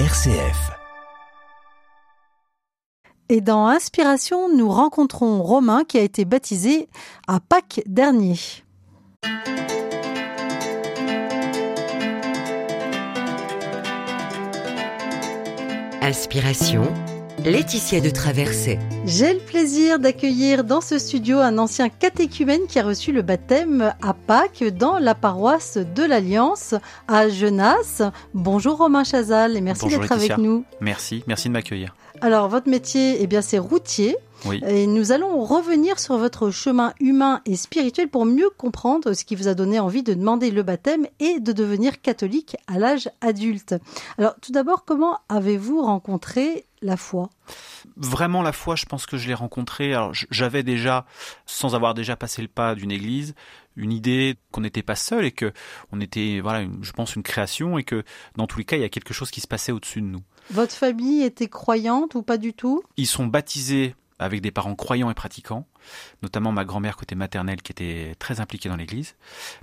RCF. Et dans Inspiration, nous rencontrons Romain qui a été baptisé à Pâques dernier. Inspiration, Laetitia de Traversée. J'ai le plaisir d'accueillir dans ce studio un ancien catéchumène qui a reçu le baptême à Pâques dans la paroisse de l'Alliance à Genasse. Bonjour Romain Chazal et merci d'être avec nous. Merci, merci de m'accueillir. Alors votre métier, eh bien c'est routier. Oui. Et nous allons revenir sur votre chemin humain et spirituel pour mieux comprendre ce qui vous a donné envie de demander le baptême et de devenir catholique à l'âge adulte. Alors tout d'abord, comment avez-vous rencontré la foi Vraiment la foi, je pense que je l'ai rencontrée. Alors j'avais déjà, sans avoir déjà passé le pas d'une église, une idée qu'on n'était pas seul et que on était, voilà, une- je pense une création et que dans tous les cas, il y a quelque chose qui se passait au-dessus de nous. Votre famille était croyante ou pas du tout? Ils sont baptisés avec des parents croyants et pratiquants, notamment ma grand-mère côté maternelle qui était très impliquée dans l'église,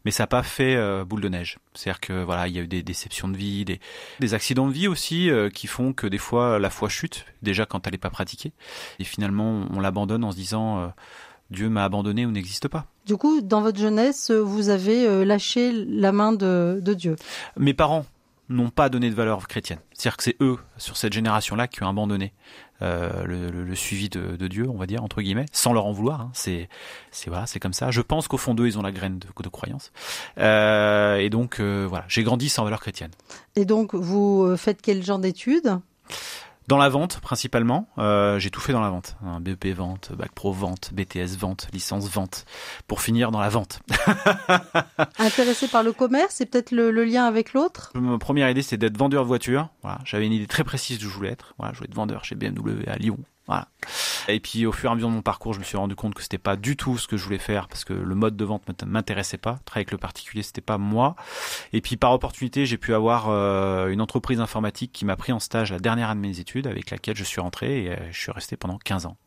mais ça n'a pas fait euh, boule de neige. C'est-à-dire que voilà, il y a eu des déceptions de vie, des, des accidents de vie aussi euh, qui font que des fois la foi chute, déjà quand elle n'est pas pratiquée, et finalement on l'abandonne en se disant euh, Dieu m'a abandonné ou n'existe pas. Du coup, dans votre jeunesse, vous avez lâché la main de, de Dieu. Mes parents n'ont pas donné de valeur chrétienne. C'est-à-dire que c'est eux, sur cette génération-là, qui ont abandonné euh, le, suivi de, Dieu, on va dire, entre guillemets, sans leur en vouloir. hein. C'est, c'est, voilà, c'est comme ça. Je pense qu'au fond d'eux, ils ont la graine de, croyance. Euh, et donc, euh, voilà, j'ai grandi sans valeur chrétienne. Et donc, vous faites quel genre d'études? Dans la vente, principalement, euh, j'ai tout fait dans la vente. BEP vente, Bac Pro vente, BTS vente, licence vente, pour finir dans la vente. Intéressé par le commerce C'est peut-être le, le lien avec l'autre? Ma première idée, c'était d'être vendeur de voitures. Voilà, j'avais une idée très précise d'où je voulais être. Voilà, je voulais être vendeur chez BMW à Lyon. Et puis au fur et à mesure de mon parcours, je me suis rendu compte que c'était pas du tout ce que je voulais faire parce que le mode de vente m'int- m'intéressait pas. Travailler avec le particulier, c'était pas moi. Et puis par opportunité, j'ai pu avoir euh, une entreprise informatique qui m'a pris en stage la dernière année de mes études, avec laquelle je suis rentré et euh, je suis resté pendant 15 ans.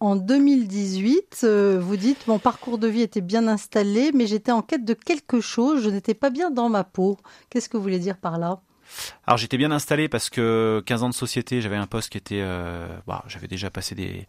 En 2018, euh, vous dites mon parcours de vie était bien installé, mais j'étais en quête de quelque chose. Je n'étais pas bien dans ma peau. Qu'est-ce que vous voulez dire par là? Alors j'étais bien installé parce que 15 ans de société, j'avais un poste qui était, euh, bah, j'avais déjà passé des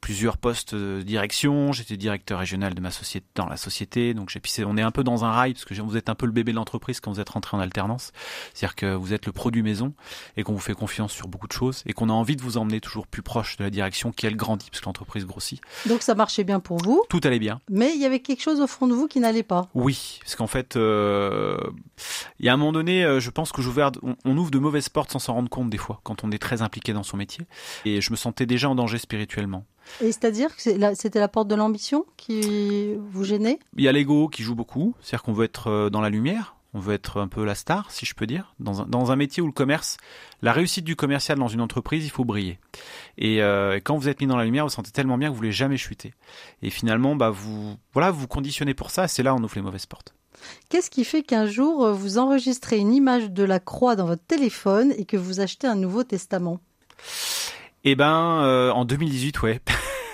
plusieurs postes de direction. J'étais directeur régional de ma société dans la société, donc j'ai pissé. On est un peu dans un rail parce que vous êtes un peu le bébé de l'entreprise quand vous êtes rentré en alternance. C'est-à-dire que vous êtes le produit maison et qu'on vous fait confiance sur beaucoup de choses et qu'on a envie de vous emmener toujours plus proche de la direction qui elle grandit parce que l'entreprise grossit. Donc ça marchait bien pour vous, Tout allait bien. mais il y avait quelque chose au fond de vous qui n'allait pas. Oui, parce qu'en fait, euh, il y a un moment donné, euh, je pense que on, on ouvre de mauvaises portes sans s'en rendre compte des fois, quand on est très impliqué dans son métier. Et je me sentais déjà en danger spirituellement. Et c'est-à-dire que c'était la porte de l'ambition qui vous gênait? Il y a l'ego qui joue beaucoup, c'est-à-dire qu'on veut être euh, dans la lumière, on veut être un peu la star, si je peux dire. Dans un, dans un métier où le commerce, la réussite du commercial dans une entreprise, il faut briller. Et euh, quand vous êtes mis dans la lumière, vous sentez tellement bien que vous voulez jamais chuter. Et finalement, bah vous, voilà, vous vous conditionnez pour ça. et C'est là où on ouvre les mauvaises portes. Qu'est-ce qui fait qu'un jour euh, vous enregistrez une image de la croix dans votre téléphone et que vous achetez un Nouveau Testament? Eh ben, euh, en 2018, ouais.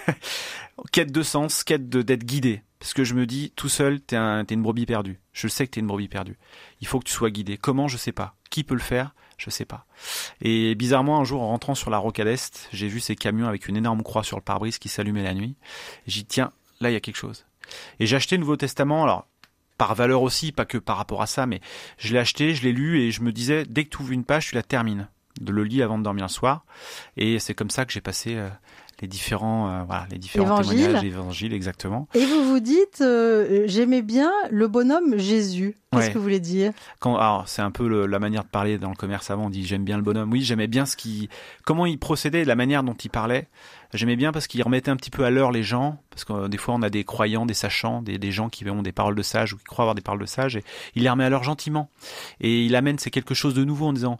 quête de sens, quête d'être guidé. Parce que je me dis, tout seul, t'es un, t'es une brebis perdue. Je sais que t'es une brebis perdue. Il faut que tu sois guidé. Comment? Je sais pas. Qui peut le faire? Je sais pas. Et bizarrement, un jour, en rentrant sur la rocade Est, j'ai vu ces camions avec une énorme croix sur le pare-brise qui s'allumait la nuit. Dit, tiens, là, il y a quelque chose. Et j'ai acheté le Nouveau Testament. Alors, par valeur aussi, pas que par rapport à ça, mais je l'ai acheté, je l'ai lu et je me disais, dès que tu ouvres une page, tu la termines. De le lire avant de dormir le soir. Et c'est comme ça que j'ai passé euh, les différents, euh, voilà, les différents Évangile. témoignages, évangiles, exactement. Et vous vous dites, euh, j'aimais bien le bonhomme Jésus. Qu'est-ce Ouais. que vous voulez dire? Quand, alors, c'est un peu le- la manière de parler dans le commerce avant. On dit j'aime bien le bonhomme. Oui, j'aimais bien ce qui, comment il procédait, la manière dont il parlait. J'aimais bien parce qu'il remettait un petit peu à l'heure les gens. Parce que euh, des fois, on a des croyants, des sachants, des, des gens qui ont des paroles de sages ou qui croient avoir des paroles de sages. Et il les remet à l'heure gentiment. Et il amène c'est quelque chose de nouveau en disant,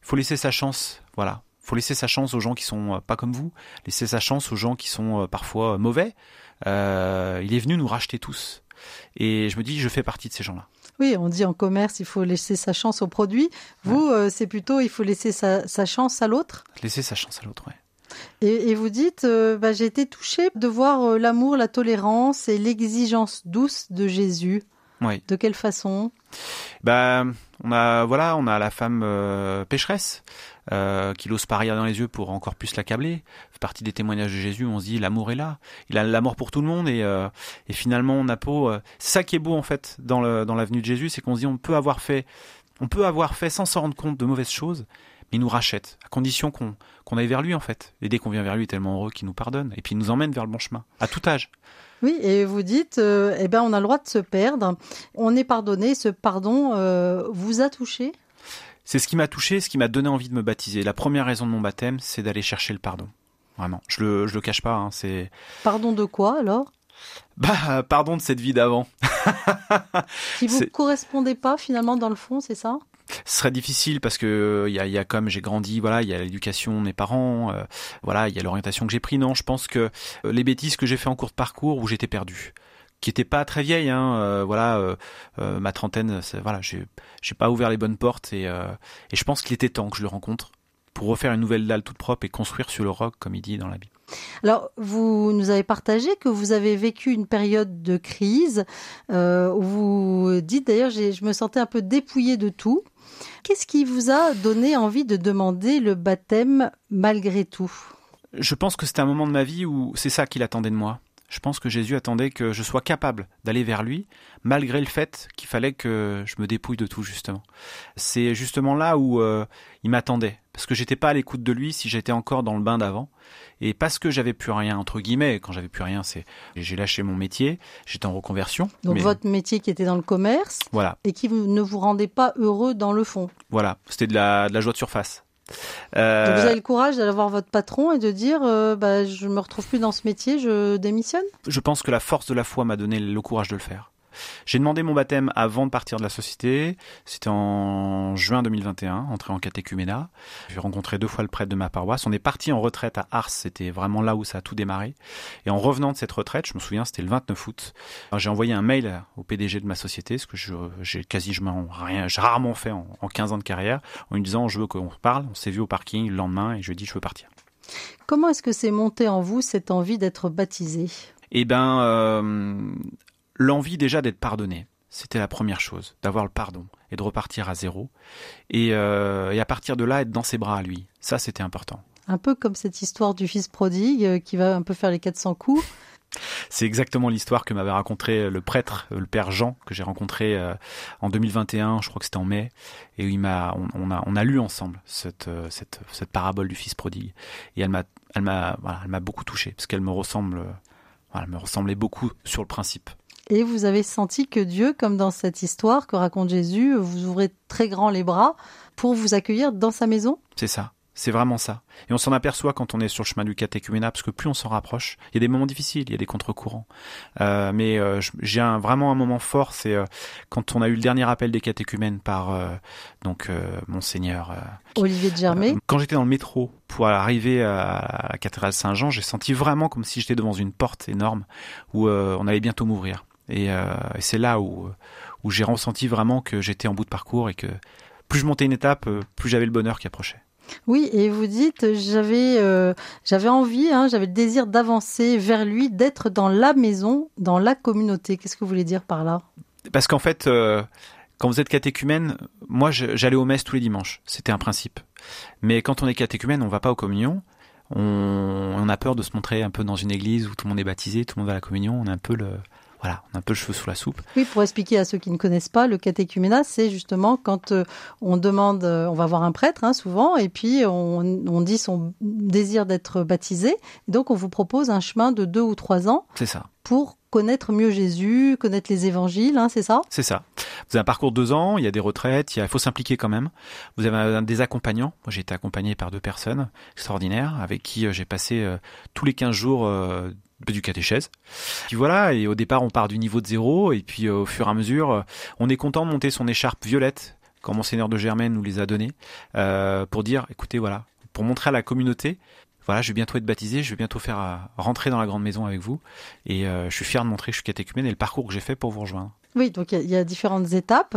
faut laisser sa chance. Voilà. Faut laisser sa chance aux gens qui sont euh, pas comme vous. Laisser sa chance aux gens qui sont euh, parfois mauvais. Euh, il est venu nous racheter tous. Et je me dis, je fais partie de ces gens-là. Oui, on dit en commerce, il faut laisser sa chance au produit. Vous, euh, c'est plutôt, il faut laisser sa, sa chance à l'autre? Laisser sa chance à l'autre, ouais. Et, et vous dites, euh, bah, j'ai été touchée de voir euh, l'amour, la tolérance et l'exigence douce de Jésus. Oui. De quelle façon? Bah, On a voilà, on a la femme euh, pécheresse euh, qui n'ose pas rire dans les yeux pour encore plus l'accabler. Fait partie des témoignages de Jésus. On se dit l'amour est là. Il a l'amour pour tout le monde et, euh, et finalement on a peau. C'est ça qui est beau en fait dans le dans l'avenue de Jésus, c'est qu'on se dit on peut avoir fait, on peut avoir fait sans s'en rendre compte de mauvaises choses, il nous rachète à condition qu'on qu'on aille vers lui en fait. Et dès qu'on vient vers lui, il est tellement heureux qu'il nous pardonne et puis il nous emmène vers le bon chemin à tout âge. Oui, et vous dites, euh, eh ben, on a le droit de se perdre. On est pardonné. Ce pardon euh, vous a touché? C'est ce qui m'a touché, ce qui m'a donné envie de me baptiser. La première raison de mon baptême, c'est d'aller chercher le pardon. Vraiment, je le, je le cache pas. Hein, c'est Pardon de quoi alors? Bah pardon de cette vie d'avant. Qui vous correspondait pas finalement dans le fond, c'est ça? Ce serait difficile parce que il y a, y a comme j'ai grandi, voilà, il y a l'éducation de mes parents, euh, voilà, il y a l'orientation que j'ai pris. Non, je pense que euh, les bêtises que j'ai fait en cours de parcours où j'étais perdu, qui était pas très vieille, hein, euh, voilà, euh, euh, ma trentaine, voilà, j'ai j'ai pas ouvert les bonnes portes et euh, et je pense qu'il était temps que je le rencontre pour refaire une nouvelle dalle toute propre et construire sur le roc comme il dit dans la Bible. Alors, vous nous avez partagé que vous avez vécu une période de crise. Euh, vous dites d'ailleurs, je me sentais un peu dépouillée de tout. Qu'est-ce qui vous a donné envie de demander le baptême malgré tout? Je pense que c'était un moment de ma vie où c'est ça qu'il attendait de moi. Je pense que Jésus attendait que je sois capable d'aller vers lui, malgré le fait qu'il fallait que je me dépouille de tout, justement. C'est justement là où euh, il m'attendait, parce que j'étais pas à l'écoute de lui si j'étais encore dans le bain d'avant, et parce que j'avais plus rien, entre guillemets, quand j'avais plus rien, c'est j'ai lâché mon métier, j'étais en reconversion. Donc mais votre métier qui était dans le commerce Voilà, et qui ne vous rendait pas heureux dans le fond. voilà, c'était de la, de la joie de surface. Donc Euh, vous avez le courage d'aller voir votre patron et de dire euh, bah, je me retrouve plus dans ce métier, je démissionne? Je pense que la force de la foi m'a donné le courage de le faire. J'ai demandé mon baptême avant de partir de la société. C'était en juin 2021, entré en catéchuménat. J'ai rencontré deux fois le prêtre de ma paroisse. On est parti en retraite à Ars. C'était vraiment là où ça a tout démarré. Et en revenant de cette retraite, je me souviens, c'était le 29 août. Alors, J'ai envoyé un mail au PDG de ma société, ce que j'ai quasiment rien, j'ai rarement fait en, en 15 ans de carrière, en lui disant je veux qu'on parle. On s'est vu au parking le lendemain et je lui ai dit je veux partir. Comment est-ce que c'est monté en vous cette envie d'être baptisé? Eh ben, euh, l'envie déjà d'être pardonné. C'était la première chose, d'avoir le pardon et de repartir à zéro. Et, euh, et à partir de là, être dans ses bras à lui. Ça, c'était important. Un peu comme cette histoire du fils prodigue euh, qui va un peu faire les 400 coups. C'est exactement l'histoire que m'avait raconté le prêtre, euh, le père Jean, que j'ai rencontré en 2021, je crois que c'était en mai, et où il m'a, on, on a, on a lu ensemble cette, cette, cette parabole du fils prodigue. Et elle m'a, elle m'a, voilà, elle m'a beaucoup touché parce qu'elle me ressemble, voilà, elle me ressemblait beaucoup sur le principe. Et vous avez senti que Dieu, comme dans cette histoire que raconte Jésus, vous ouvrez très grand les bras pour vous accueillir dans sa maison? C'est ça. C'est vraiment ça. Et on s'en aperçoit quand on est sur le chemin du catéchuménat, parce que plus on s'en rapproche, il y a des moments difficiles, il y a des contre-courants. Euh, mais euh, j'ai un, vraiment un moment fort, c'est euh, quand on a eu le dernier appel des catéchumènes par donc monseigneur. Olivier de Germay. quand j'étais dans le métro pour arriver à la cathédrale Saint-Jean, j'ai senti vraiment comme si j'étais devant une porte énorme où on allait bientôt m'ouvrir. Et, euh, et c'est là où, où j'ai ressenti vraiment que j'étais en bout de parcours et que plus je montais une étape, euh, plus j'avais le bonheur qui approchait. Oui, et vous dites, j'avais euh, j'avais envie, hein, j'avais le désir d'avancer vers lui, d'être dans la maison, dans la communauté. Qu'est-ce que vous voulez dire par là? Parce qu'en fait, euh, quand vous êtes catéchumène, moi j'allais aux messes tous les dimanches, c'était un principe. Mais quand on est catéchumène, on va pas aux communions. On, on a peur de se montrer un peu dans une église où tout le monde est baptisé, tout le monde va à la communion. On a un peu le, voilà, on a un peu le cheveu sous la soupe. Oui, pour expliquer à ceux qui ne connaissent pas, le catéchuménat, c'est justement quand euh, on demande, euh, on va voir un prêtre hein, souvent, et puis on, on dit son désir d'être baptisé. Donc on vous propose un chemin de deux ou trois ans C'est ça. pour connaître mieux Jésus, connaître les évangiles, hein, c'est ça? C'est ça. Vous avez un parcours de deux ans, il y a des retraites, il y a- il faut s'impliquer quand même. Vous avez un- des accompagnants. Moi, j'ai été accompagné par deux personnes extraordinaires avec qui euh, j'ai passé euh, tous les 15 jours euh, du catéchèse. Puis voilà, et au départ, on part du niveau de zéro, et puis euh, au fur et à mesure, euh, on est content de monter son écharpe violette, quand Monseigneur de Germaine nous les a donnés, euh, pour dire, écoutez, voilà, pour montrer à la communauté, voilà, je vais bientôt être baptisé, je vais bientôt faire rentrer dans la grande maison avec vous, et je suis fier de montrer que je suis catéchumène et le parcours que j'ai fait pour vous rejoindre. Oui, donc il y a- il y, a différentes étapes.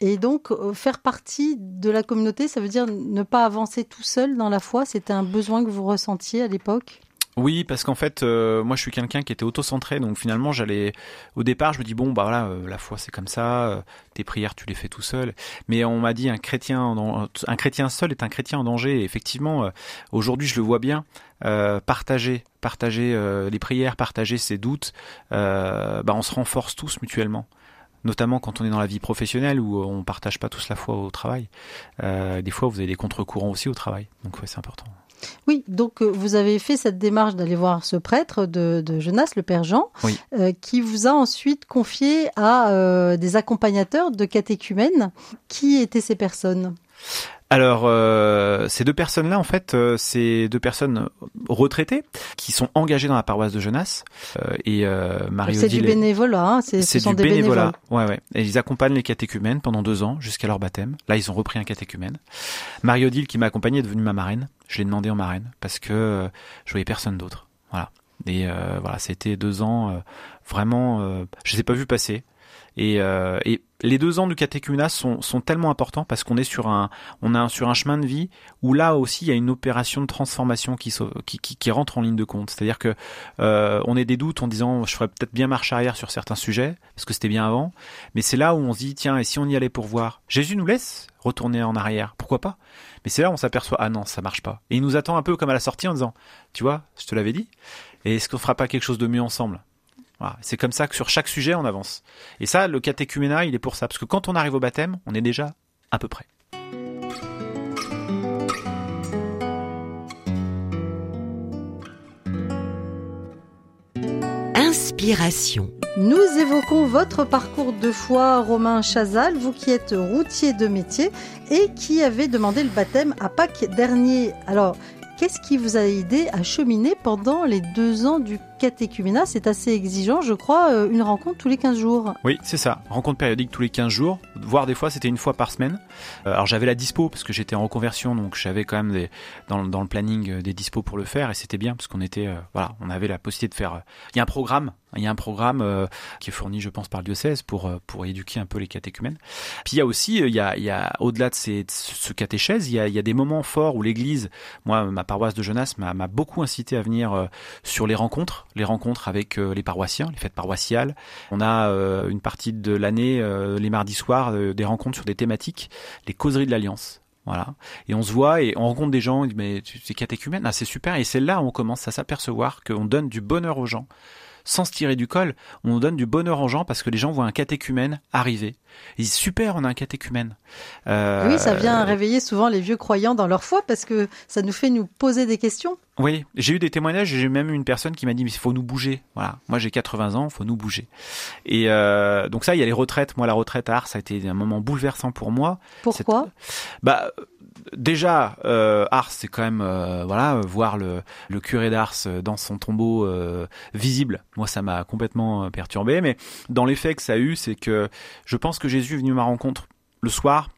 Et donc euh, faire partie de la communauté, ça veut dire ne pas avancer tout seul dans la foi. C'était un besoin que vous ressentiez à l'époque? Oui, parce qu'en fait, euh, moi, je suis quelqu'un qui était auto-centré, donc finalement, j'allais. Au départ, je me dis bon, bah voilà, euh, la foi, c'est comme ça. euh, tes prières, tu les fais tout seul. Mais on m'a dit un chrétien, un chrétien seul est un chrétien en danger. Et effectivement, euh, aujourd'hui, je le vois bien. Partager, partager les prières, partager ses doutes, bah, on se renforce tous mutuellement. Notamment quand on est dans la vie professionnelle où on partage pas tous la foi au travail. Euh, des fois, vous avez des contre-courants aussi au travail. Donc, ouais, c'est important. Oui, donc euh, vous avez fait cette démarche d'aller voir ce prêtre de, de le père Jean, Oui. euh, qui vous a ensuite confié à euh, des accompagnateurs de catéchumènes. Qui étaient ces personnes? Alors, euh, ces deux personnes-là, en fait, euh, c'est deux personnes retraitées qui sont engagées dans la paroisse de Jonas. Euh, et Marie C'est du bénévolat, hein, c'est- ce du des bénévolat. bénévoles. Ouais, ouais. Et ils accompagnent les catéchumènes pendant deux ans jusqu'à leur baptême. Là, ils ont repris un catéchumène. Marie Odile, qui m'a accompagné, est devenue ma marraine. Je l'ai demandé en marraine parce que euh, je voyais personne d'autre. Voilà. Et euh, voilà, c'était deux ans euh, vraiment. Je les ai pas vus passer. Et, et les deux ans du catéchuménat sont, sont tellement importants parce qu'on est sur un, on est sur un chemin de vie où là aussi il y a une opération de transformation qui, qui, qui rentre en ligne de compte. C'est-à-dire que euh, on est des doutes en disant je ferais peut-être bien marche arrière sur certains sujets parce que c'était bien avant, mais c'est là où on se dit tiens et si on y allait pour voir? Jésus nous laisse retourner en arrière, pourquoi pas? Mais c'est là où on s'aperçoit ah non ça marche pas. Et il nous attend un peu comme à la sortie en disant tu vois je te l'avais dit et est-ce qu'on fera pas quelque chose de mieux ensemble? Voilà. C'est comme ça que sur chaque sujet on avance. Et ça, le catéchuménat, il est pour ça. Parce que quand on arrive au baptême, on est déjà à peu près. Inspiration. Nous évoquons votre parcours de foi, Romain Chazal, vous qui êtes routier de métier et qui avez demandé le baptême à Pâques dernier. Alors, qu'est-ce qui vous a aidé à cheminer pendant les deux ans du catéchuménat C'est assez exigeant, je crois, euh, une rencontre tous les 15 jours. Oui, c'est ça. Rencontre périodique tous les 15 jours, voire des fois c'était une fois par semaine. Euh, alors j'avais la dispo parce que j'étais en reconversion, donc j'avais quand même dans, le- planning euh, des dispos pour le faire et c'était bien parce qu'on était, voilà, on avait la possibilité de faire. Il y a un programme, il y a un programme qui est fourni, je pense, par le diocèse pour pour éduquer un peu les catéchumènes. Puis il y a aussi, il y a, au-delà de, ces, ce catéchèse, il y a, des moments forts où l'Église, moi, ma paroisse de Jonas m'a beaucoup incité à venir sur les rencontres, les rencontres avec euh, les paroissiens, les fêtes paroissiales. On a euh, une partie de l'année, euh, les mardis soirs, des rencontres sur des thématiques, les causeries de l'Alliance. Voilà. Et on se voit et on rencontre des gens, mais c'est catéchumène, ah, c'est super. Et c'est là où on commence à s'apercevoir qu'on donne du bonheur aux gens. Sans se tirer du col, on donne du bonheur aux gens parce que les gens voient un catéchumène arriver. Ils disent, super, on a un catéchumène. Oui, ça vient réveiller souvent les vieux croyants dans leur foi parce que ça nous fait nous poser des questions. Oui, j'ai eu des témoignages, j'ai même eu une personne qui m'a dit mais il faut nous bouger. Voilà, moi j'ai 80 ans, il faut nous bouger. Et euh, donc ça, il y a les retraites. Moi, la retraite à Ars, ça a été un moment bouleversant pour moi. Pourquoi Bah euh, déjà, euh, Ars, c'est quand même euh, voilà, voir le, le curé d'Ars dans son tombeau euh, visible. Moi, ça m'a complètement euh, perturbé. Mais dans l'effet que ça a eu, c'est que je pense que Jésus est venu à ma rencontre le soir.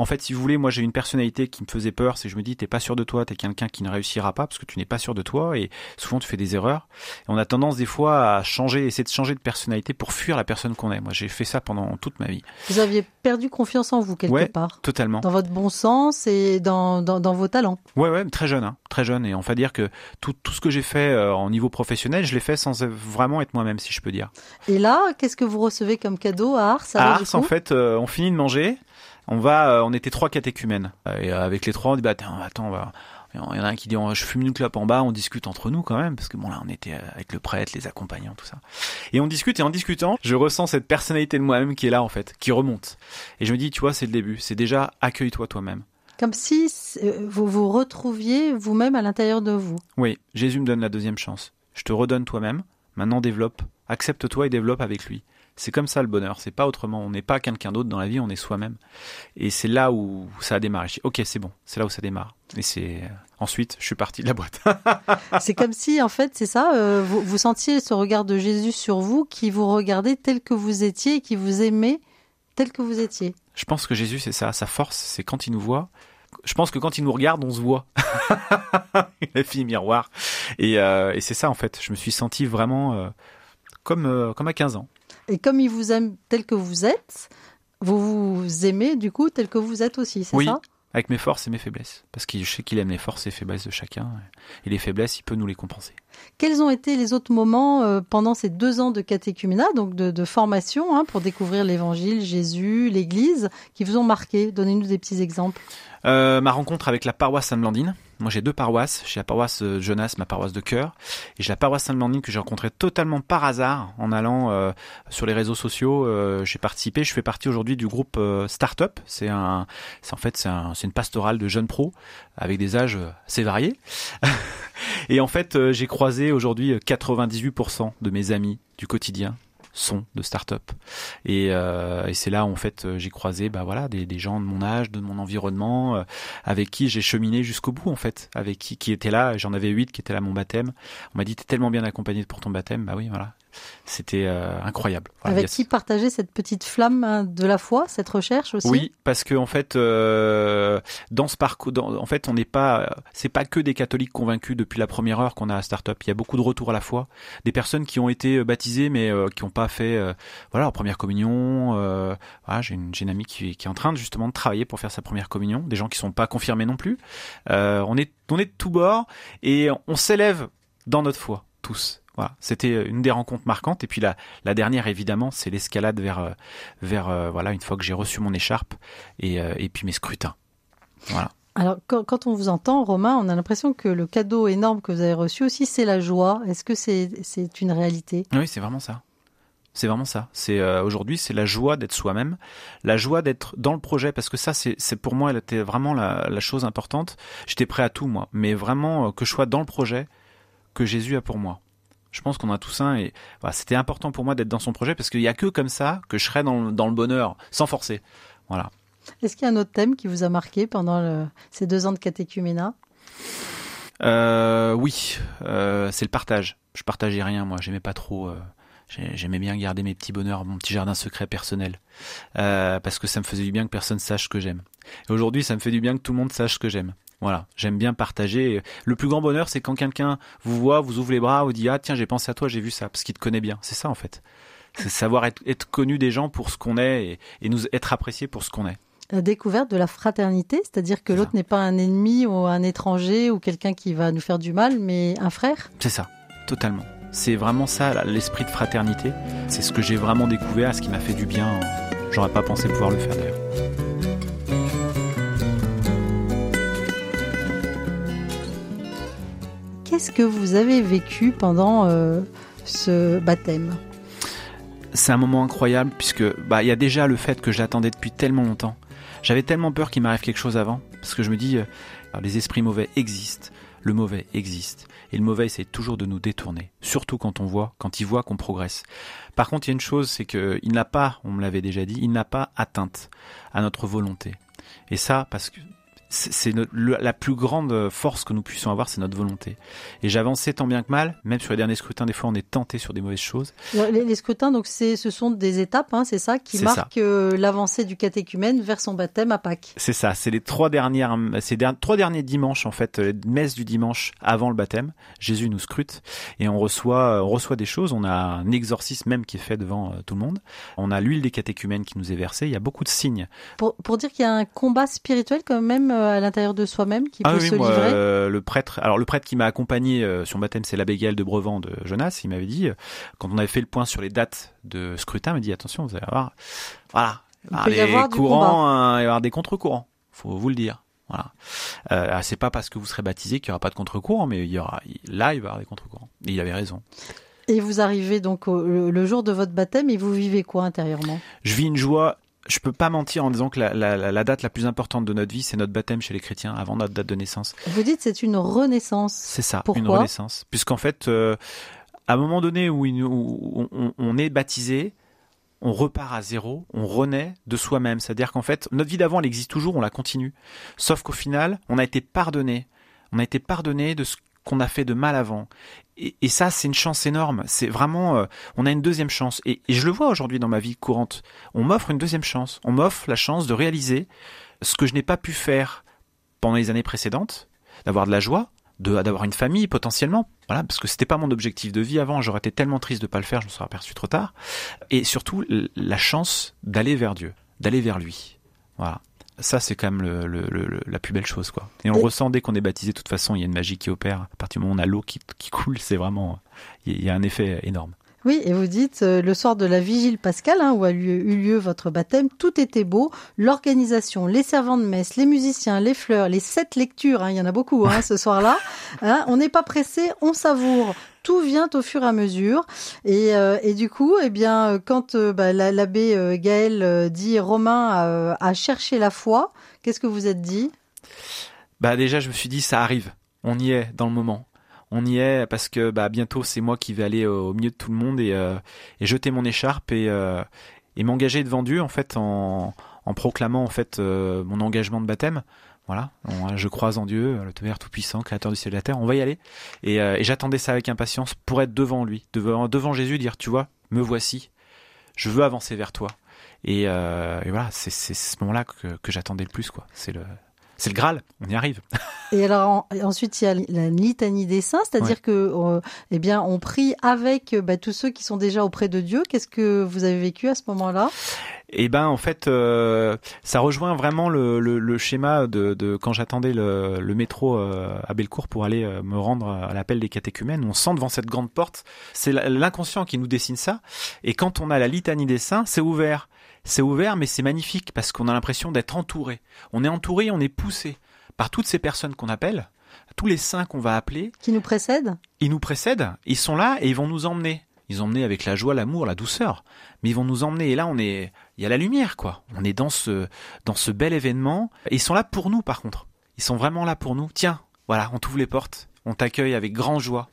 En fait, si vous voulez, moi j'ai une personnalité qui me faisait peur, c'est je me dis t'es pas sûr de toi, t'es quelqu'un qui ne réussira pas parce que tu n'es pas sûr de toi et souvent tu fais des erreurs. Et on a tendance des fois à changer, essayer de changer de personnalité pour fuir la personne qu'on est. Moi j'ai fait ça pendant toute ma vie, Vous aviez perdu confiance en vous quelque Ouais. part, totalement. dans votre bon sens et dans, dans, dans vos talents. Ouais, ouais, très jeune, hein, très jeune. Et on va dire que tout, tout ce que j'ai fait euh, en niveau professionnel, je l'ai fait sans vraiment être moi-même, si je peux dire. Et là, qu'est-ce que vous recevez comme cadeau à Ars À Ars, en fait, euh, on finit de manger. On va, euh, on était trois catéchumènes. Euh, Et euh, avec les trois, on dit bah attends, attends, on va. Il y en a un qui dit je fume une clope en bas, on discute entre nous quand même parce que bon là on était avec le prêtre, les accompagnants, tout ça. Et on discute et en discutant, je ressens cette personnalité de moi-même qui est là en fait, qui remonte. Et je me dis tu vois c'est le début, c'est déjà accueille-toi toi-même. Comme si vous vous retrouviez vous-même à l'intérieur de vous. Oui, Jésus me donne la deuxième chance. Je te redonne toi-même. Maintenant développe, accepte-toi et développe avec lui. C'est comme ça le bonheur, c'est pas autrement. On n'est pas quelqu'un d'autre dans la vie, on est soi-même. Et c'est là où ça a démarré. Je dis, ok, c'est bon, c'est là où ça démarre. Et c'est ensuite, je suis parti de la boîte. C'est comme si, en fait, c'est ça, euh, vous, vous sentiez ce regard de Jésus sur vous qui vous regardait tel que vous étiez et qui vous aimait tel que vous étiez. je pense que Jésus, c'est ça, sa force, c'est quand il nous voit. Je pense que quand il nous regarde, on se voit. la fille miroir. Et, euh, et c'est ça en fait. Je me suis senti vraiment euh, comme euh, comme à 15 ans. Et comme il vous aime tel que vous êtes, vous vous aimez du coup tel que vous êtes aussi, c'est Oui. ça? avec mes forces et mes faiblesses. Parce que je sais qu'il aime les forces et faiblesses de chacun. Et les faiblesses, il peut nous les compenser. Quels ont été les autres moments euh, pendant ces deux ans de catéchuménat, donc de, formation, hein, pour découvrir l'Évangile, Jésus, l'Église, qui vous ont marqué? Donnez-nous des petits exemples. Euh, ma rencontre avec la paroisse Sainte-Blandine. Moi, j'ai deux paroisses. J'ai la paroisse euh, Jonas, ma paroisse de cœur, et j'ai la paroisse Sainte-Blandine que j'ai rencontrée totalement par hasard en allant euh, sur les réseaux sociaux. j'ai participé. Je fais partie aujourd'hui du groupe Startup. C'est un, c'est en fait c'est un, une pastorale de jeunes pros avec des âges assez variés. et en fait, j'ai croisé aujourd'hui 98% de mes amis du quotidien sont de start-up. Et, euh, et c'est là en fait j'ai croisé bah voilà des, des, gens de mon âge, de mon environnement, euh, avec qui j'ai cheminé jusqu'au bout en fait, avec qui qui étaient là. J'en avais huit qui étaient là à mon baptême. On m'a dit t'es tellement bien accompagné pour ton baptême. Bah oui voilà, c'était euh, incroyable. Avec qui partager cette petite flamme hein, de la foi, cette recherche aussi? Oui, parce que en fait, euh, dans ce parcours, en fait, on n'est pas, c'est pas que des catholiques convaincus depuis la première heure qu'on a à Startup. Il y a beaucoup de retours à la foi, des personnes qui ont été baptisées mais qui n'ont pas fait, voilà, en première communion. voilà, j'ai une, une, amie qui, qui, est en train de, justement de travailler pour faire sa première communion. Des gens qui sont pas confirmés non plus. on est, on est de tous bords et on s'élève dans notre foi tous. Voilà, c'était une des rencontres marquantes. Et puis la, la dernière, évidemment, c'est l'escalade vers, euh, vers euh, voilà, une fois que j'ai reçu mon écharpe et, euh, et puis mes scrutins. Voilà. Alors, quand, on vous entend, Romain, on a l'impression que le cadeau énorme que vous avez reçu aussi, c'est la joie. Est-ce que c'est une réalité? Oui, c'est vraiment ça. C'est vraiment ça. C'est aujourd'hui, c'est la joie d'être soi-même, la joie d'être dans le projet, parce que ça, c'est pour moi, elle était vraiment la, la chose importante. J'étais prêt à tout, moi, mais vraiment que je sois dans le projet que Jésus a pour moi. Je pense qu'on a tous un et voilà, c'était important pour moi d'être dans son projet parce qu'il n'y a que comme ça que je serai dans, dans le bonheur, sans forcer. Voilà. Est-ce qu'il y a un autre thème qui vous a marqué pendant ces deux ans de catéchuménat? Euh, Oui, euh, c'est le partage. Je partageais rien, moi. J'aimais pas trop. Euh, j'aimais bien garder mes petits bonheurs, mon petit jardin secret personnel, parce que ça me faisait du bien que personne sache ce que j'aime. Et aujourd'hui, ça me fait du bien que tout le monde sache ce que j'aime. Voilà, j'aime bien partager. Le plus grand bonheur, c'est quand quelqu'un vous voit, vous ouvre les bras, vous dit ah tiens j'ai pensé à toi, j'ai vu ça, parce qu'il te connaît bien. C'est ça en fait. C'est savoir être, connu des gens pour ce qu'on est et, nous être apprécié pour ce qu'on est. La découverte de la fraternité, c'est-à-dire que l'autre n'est pas un ennemi ou un étranger ou quelqu'un qui va nous faire du mal, mais un frère? C'est ça, totalement. C'est vraiment ça, l'esprit de fraternité. C'est ce que j'ai vraiment découvert, ce qui m'a fait du bien. J'aurais pas pensé pouvoir le faire d'ailleurs. Qu'est-ce que vous avez vécu pendant euh, ce baptême? C'est un moment incroyable puisque bah il y a déjà le fait que je l'attendais depuis tellement longtemps. J'avais tellement peur qu'il m'arrive quelque chose avant parce que je me dis euh, les esprits mauvais existent, le mauvais existe et le mauvais essaie toujours de nous détourner, surtout quand on voit, quand il voit qu'on progresse. Par contre, il y a une chose, c'est qu'il n'a pas, on me l'avait déjà dit, il n'a pas atteinte à notre volonté. Et ça, parce que c'est la plus grande force que nous puissions avoir, c'est notre volonté. Et j'avançais tant bien que mal, même sur les derniers scrutins, des fois on est tenté sur des mauvaises choses. Les, scrutins, donc ce sont des étapes, hein, c'est ça, qui marquent euh, l'avancée du catéchumène vers son baptême à Pâques. C'est ça, c'est les trois dernières, ces trois derniers dimanches en fait, les messes du dimanche avant le baptême. Jésus nous scrute et on reçoit, on reçoit des choses. On a un exorcisme même qui est fait devant euh, tout le monde. On a l'huile des catéchumènes qui nous est versée. Il y a beaucoup de signes. Pour, pour dire qu'il y a un combat spirituel quand même euh, à l'intérieur de soi-même qui ah peut se livrer euh, Le prêtre, alors le prêtre qui m'a accompagné euh, sur mon baptême, c'est l'abbé Gaël de Brevant de Jonas. Il m'avait dit, quand on avait fait le point sur les dates de scrutin, il m'a dit attention, vous allez avoir, voilà, il y avoir courants, hein, il va y avoir des contre-courants, faut vous le dire. Voilà. Euh, c'est pas parce que vous serez baptisé qu'il y aura pas de contre-courant, mais il y aura, là, il va y avoir des contre-courants. Et il avait raison. Et vous arrivez donc le, jour de votre baptême et vous vivez quoi intérieurement? Je vis une joie je peux pas mentir en disant que la, date la plus importante de notre vie, c'est notre baptême chez les chrétiens, avant notre date de naissance. Vous dites c'est une renaissance. C'est ça, une renaissance. Puisqu'en fait, euh, à un moment donné où, on, est baptisé, on repart à zéro, on renaît de soi-même. C'est-à-dire qu'en fait, notre vie d'avant, elle existe toujours, on la continue. Sauf qu'au final, on a été pardonné. On a été pardonné de ce qu'on a fait de mal avant. Et, ça, c'est une chance énorme. C'est vraiment, euh, on a une deuxième chance. Et, je le vois aujourd'hui dans ma vie courante. On m'offre une deuxième chance. On m'offre la chance de réaliser ce que je n'ai pas pu faire pendant les années précédentes, d'avoir de la joie, d'avoir une famille potentiellement, voilà, parce que c'était pas mon objectif de vie avant. J'aurais été tellement triste de pas le faire, je me serais aperçu trop tard. Et surtout, la chance d'aller vers Dieu, d'aller vers lui. Voilà. Ça, c'est quand même le, le, le- la plus belle chose, quoi. Et on Et- ressent dès qu'on est baptisé. De toute façon, il y a une magie qui opère. À partir du moment où on a l'eau qui, qui coule, c'est vraiment, il y a un effet énorme. Oui, et vous dites, euh, le soir de la vigile pascale, hein, où a lieu- eu lieu votre baptême, tout était beau. L'organisation, les servants de messe, les musiciens, les fleurs, les sept lectures, hein, il y en a beaucoup hein, ce soir-là. Hein, on n'est pas pressé, on savoure. Tout vient au fur et à mesure. Et, euh, du coup, eh bien, quand euh, bah, la- l'abbé euh, Gaël dit Romain a cherché la foi, qu'est-ce que vous êtes dit? Bah déjà, je me suis dit, ça arrive. On y est dans le moment. On y est parce que bah bientôt c'est moi qui vais aller au milieu de tout le monde et, et jeter mon écharpe et, m'engager devant Dieu en fait en, proclamant en fait mon engagement de baptême. Voilà, On- je crois en Dieu, le Père tout-puissant, créateur du ciel et de la terre. On va y aller. Et, euh, j'attendais ça avec impatience pour être devant lui, devant, Jésus, dire tu vois, me voici. Je veux avancer vers toi. Et, euh, voilà, c'est c'est ce moment-là que, que j'attendais le plus quoi. C'est le c'est le Graal. On y arrive. Et alors en- ensuite il y a la litanie des saints, c'est-à-dire Ouais. que euh, eh bien on prie avec bah, tous ceux qui sont déjà auprès de Dieu. Qu'est-ce que vous avez vécu à ce moment-là? Et ben en fait, euh, ça rejoint vraiment le, le, le schéma de, de quand j'attendais le, le métro euh, à Bellecour pour aller me rendre à l'appel des catéchumènes. On sent devant cette grande porte, c'est l'inconscient qui nous dessine ça. Et quand on a la litanie des saints, c'est ouvert. C'est ouvert, mais c'est magnifique parce qu'on a l'impression d'être entouré. On est entouré, on est poussé par toutes ces personnes qu'on appelle, tous les saints qu'on va appeler Qui nous précède ils nous précèdent, ils sont là et ils vont nous emmener. Ils emmener avec la joie, l'amour, la douceur, mais ils vont nous emmener. Et là, on est, il y a la lumière, quoi. On est dans ce, dans ce bel événement. Et ils sont là pour nous, par contre. Ils sont vraiment là pour nous. Tiens, voilà, on t'ouvre les portes, on t'accueille avec grande joie.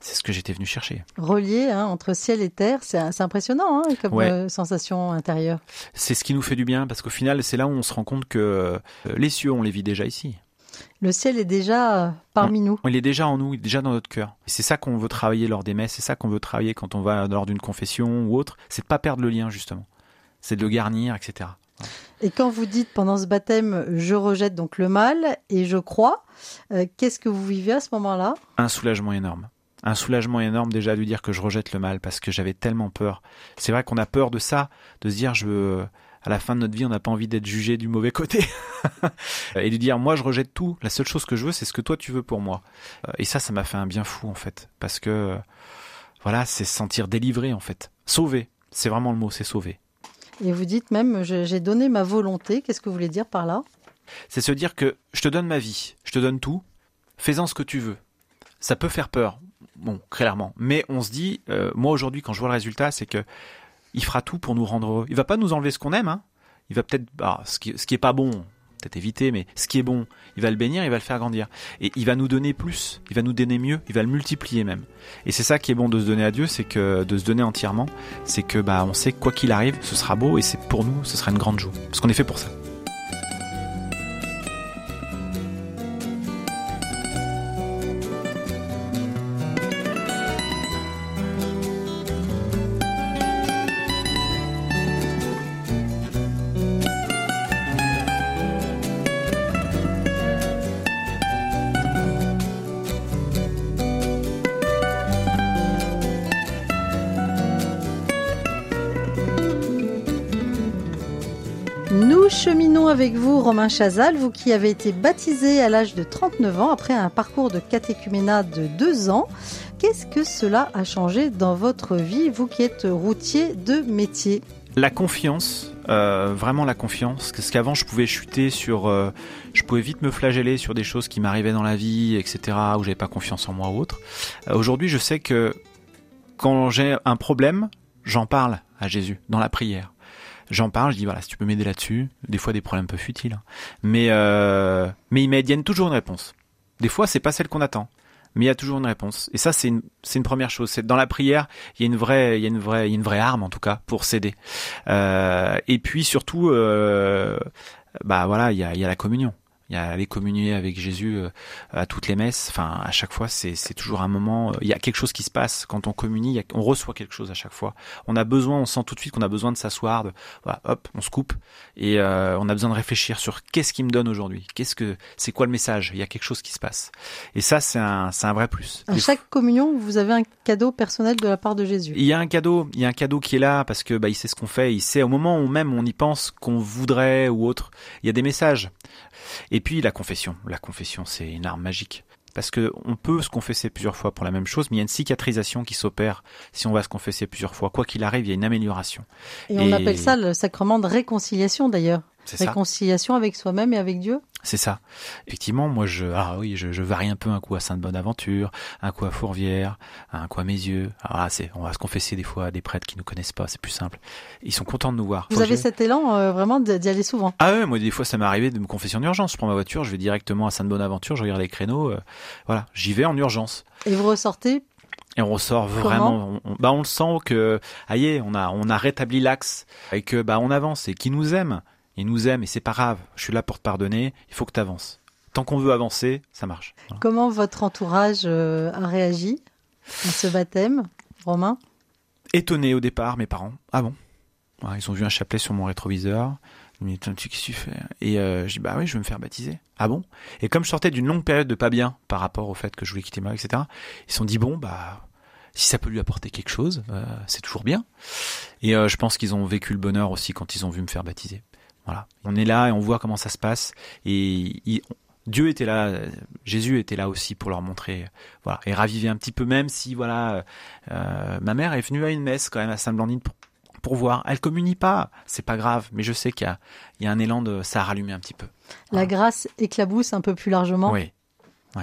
C'est ce que j'étais venu chercher. relié hein, entre ciel et terre, c'est impressionnant hein, comme Ouais. euh, sensation intérieure. C'est ce qui nous fait du bien, parce qu'au final, c'est là où on se rend compte que euh, les cieux, on les vit déjà ici. Le ciel est déjà euh, parmi nous. Il est déjà en nous, il est déjà dans notre cœur. C'est ça qu'on veut travailler lors des messes, c'est ça qu'on veut travailler quand on va lors d'une confession ou autre. C'est de pas perdre le lien, justement. C'est de le garnir, etc. Et quand vous dites pendant ce baptême, je rejette donc le mal et je crois, euh, qu'est-ce que vous vivez à ce moment-là? Un soulagement énorme. Un soulagement énorme déjà de lui dire que je rejette le mal parce que j'avais tellement peur. C'est vrai qu'on a peur de ça, de se dire je à la fin de notre vie, on n'a pas envie d'être jugé du mauvais côté et de dire moi je rejette tout. La seule chose que je veux, c'est ce que toi tu veux pour moi. Euh, Et ça, ça m'a fait un bien fou en fait parce que voilà, c'est se sentir délivré en fait, sauvé. C'est vraiment le mot, c'est sauvé. Et vous dites même, j'ai donné ma volonté. Qu'est-ce que vous voulez dire par là? C'est se dire que je te donne ma vie, je te donne tout, fais-en ce que tu veux. Ça peut faire peur, bon, clairement. Mais on se dit, euh, moi aujourd'hui, quand je vois le résultat, c'est que il fera tout pour nous rendre heureux. Il va pas nous enlever ce qu'on aime, hein. Il va peut-être, ah, ce qui, ce est pas bon, peut-être éviter, mais ce qui est bon, il va le bénir, il va le faire grandir. Et il va nous donner plus, il va nous donner mieux, il va le multiplier même. Et c'est ça qui est bon de se donner à Dieu, c'est que de se donner entièrement, c'est que bah on sait quoi qu'il arrive, ce sera beau et c'est pour nous, ce sera une grande joie. Parce qu'on est fait pour ça. Chazal, vous qui avez été baptisé à l'âge de 39 ans après un parcours de catéchuménat de deux ans. Qu'est-ce que cela a changé dans votre vie, vous qui êtes routier de métier? La confiance, euh, vraiment la confiance, parce qu'avant je pouvais chuter sur, euh, je pouvais vite me flageller sur des choses qui m'arrivaient dans la vie, etc., où j'avais pas confiance en moi ou autre. Euh, Aujourd'hui, je sais que quand j'ai un problème, j'en parle à Jésus dans la prière. J'en parle, je dis voilà, si tu peux m'aider là-dessus. Des fois, des problèmes un peu futiles, hein. mais euh, mais il m'aide, toujours une réponse. Des fois, c'est pas celle qu'on attend, mais il y a toujours une réponse. Et ça, c'est une, première chose. C'est dans la prière, il y a une vraie, il y a une vraie, il y a une vraie arme en tout cas pour s'aider. Euh, et puis surtout, euh, bah voilà, il y a la communion. Il y a aller communier avec Jésus euh, à toutes les messes. Enfin, à chaque fois, c'est toujours un moment. Euh, il y a quelque chose qui se passe quand on communie. on reçoit quelque chose à chaque fois. On a besoin, on sent tout de suite qu'on a besoin de s'asseoir. Voilà, hop, on se coupe et euh, on a besoin de réfléchir sur qu'est-ce qui me donne aujourd'hui? Qu'est-ce que c'est quoi le message? Il y a quelque chose qui se passe. Et ça, c'est un, un vrai plus. À chaque communion, vous avez un cadeau personnel de la part de Jésus. Il y a un cadeau. Il y a un cadeau qui est là parce que bah, il sait ce qu'on fait. Il sait au moment où même on y pense qu'on voudrait ou autre. Il y a des messages. Et puis la confession. La confession, c'est une arme magique. Parce que on peut se confesser plusieurs fois pour la même chose, mais il y a une cicatrisation qui s'opère si on va se confesser plusieurs fois. Quoi qu'il arrive, il y a une amélioration. Et, on appelle ça le sacrement de réconciliation d'ailleurs. Réconciliation avec soi-même et avec Dieu. C'est ça. Effectivement, moi, je, ah oui, je, je, varie un peu un coup à Sainte-Bonne-Aventure, un coup à Fourvière, un coup à Mézieux. Ah, c'est, on va se confesser des fois à des prêtres qui nous connaissent pas, c'est plus simple. Ils sont contents de nous voir. Vous avez cet élan euh, vraiment d'y aller souvent. Ah ouais, moi des fois ça m'est arrivé de me confesser en urgence. Je prends ma voiture, je vais directement à Sainte-Bonne-Aventure, je regarde les créneaux, euh, voilà, j'y vais en urgence. Et vous ressortez et on ressort vraiment on, bah on le sent que aïe on a on a rétabli l'axe et que bah on avance et qui nous aime il nous aime et c'est pas grave. Je suis là pour te pardonner. Il faut que tu avances. Tant qu'on veut avancer, ça marche. Comment votre entourage euh, a réagi à ce baptême, Romain? Étonné au départ, mes parents. Ah bon? Ils ont vu un chapelet sur mon rétroviseur. Ils m'ont dit Qu'est-ce que tu fais? Et euh, je dis Bah oui, je veux me faire baptiser. Ah bon? Et comme je sortais d'une longue période de pas bien par rapport au fait que je voulais quitter ma etc., ils se sont dit Bon, bah si ça peut lui apporter quelque chose, euh, c'est toujours bien. Et je pense qu'ils ont vécu le bonheur aussi quand ils ont vu me faire baptiser. Voilà. On est là et on voit comment ça se passe. Et Dieu était là, Jésus était là aussi pour leur montrer, voilà, et raviver un petit peu, même si, voilà, euh, ma mère est venue à une messe quand même à Saint-Blandine pour, voir. Elle communie pas, c'est pas grave, mais je sais qu'il y, a, un élan de ça a rallumé un petit peu. La grâce éclabousse un peu plus largement. Oui.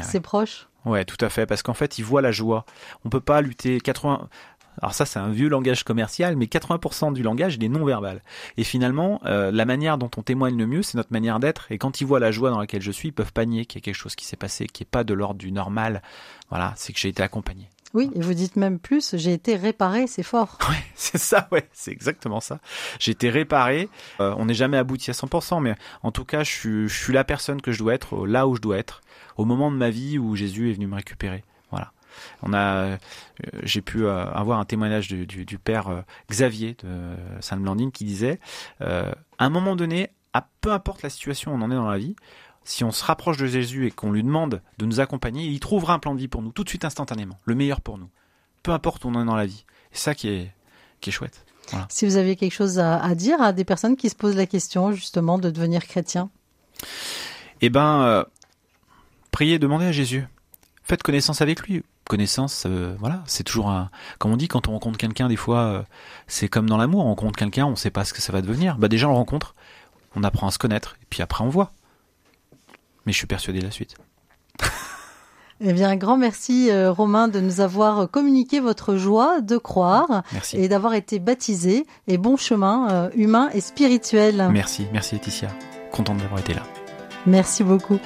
c'est proche. Ouais, tout à fait, parce qu'en fait, ils voient la joie. On peut pas lutter 80. Alors ça, c'est un vieux langage commercial, mais 80% du langage, il est non-verbal. Et finalement, euh, la manière dont on témoigne le mieux, c'est notre manière d'être. Et quand ils voient la joie dans laquelle je suis, ils peuvent pas nier qu'il y a quelque chose qui s'est passé, qui est pas de l'ordre du normal. Voilà, c'est que j'ai été accompagné. Oui, et vous dites même plus, j'ai été réparé, c'est fort. Ouais, c'est ça, ouais, c'est exactement ça. J'ai été réparé. Euh, on n'est jamais abouti à 100%, mais en tout cas, je suis, je suis la personne que je dois être, là où je dois être, au moment de ma vie où Jésus est venu me récupérer. On a, euh, j'ai pu euh, avoir un témoignage du, du, père euh, Xavier de Sainte-Blandine qui disait, à un moment donné, à peu importe la situation où on en est dans la vie, si on se rapproche de Jésus et qu'on lui demande de nous accompagner, il trouvera un plan de vie pour nous, tout de suite instantanément, le meilleur pour nous. Peu importe où on en est dans la vie. C'est ça qui est, qui est chouette. Si vous aviez quelque chose à, dire à des personnes qui se posent la question justement de devenir chrétien? Eh ben, priez, demandez à Jésus. Faites connaissance avec lui connaissance, euh, voilà, c'est toujours un. Comme on dit, quand on rencontre quelqu'un, des fois, euh, c'est comme dans l'amour, on rencontre quelqu'un, on ne sait pas ce que ça va devenir. Bah déjà, on le rencontre, on apprend à se connaître, et puis après, on voit. Mais je suis persuadé de la suite. Eh bien, un grand merci euh, Romain de nous avoir communiqué votre joie de croire et d'avoir été baptisé. Et bon chemin humain et spirituel. Merci, merci Laetitia. Contente d'avoir été là. Merci beaucoup.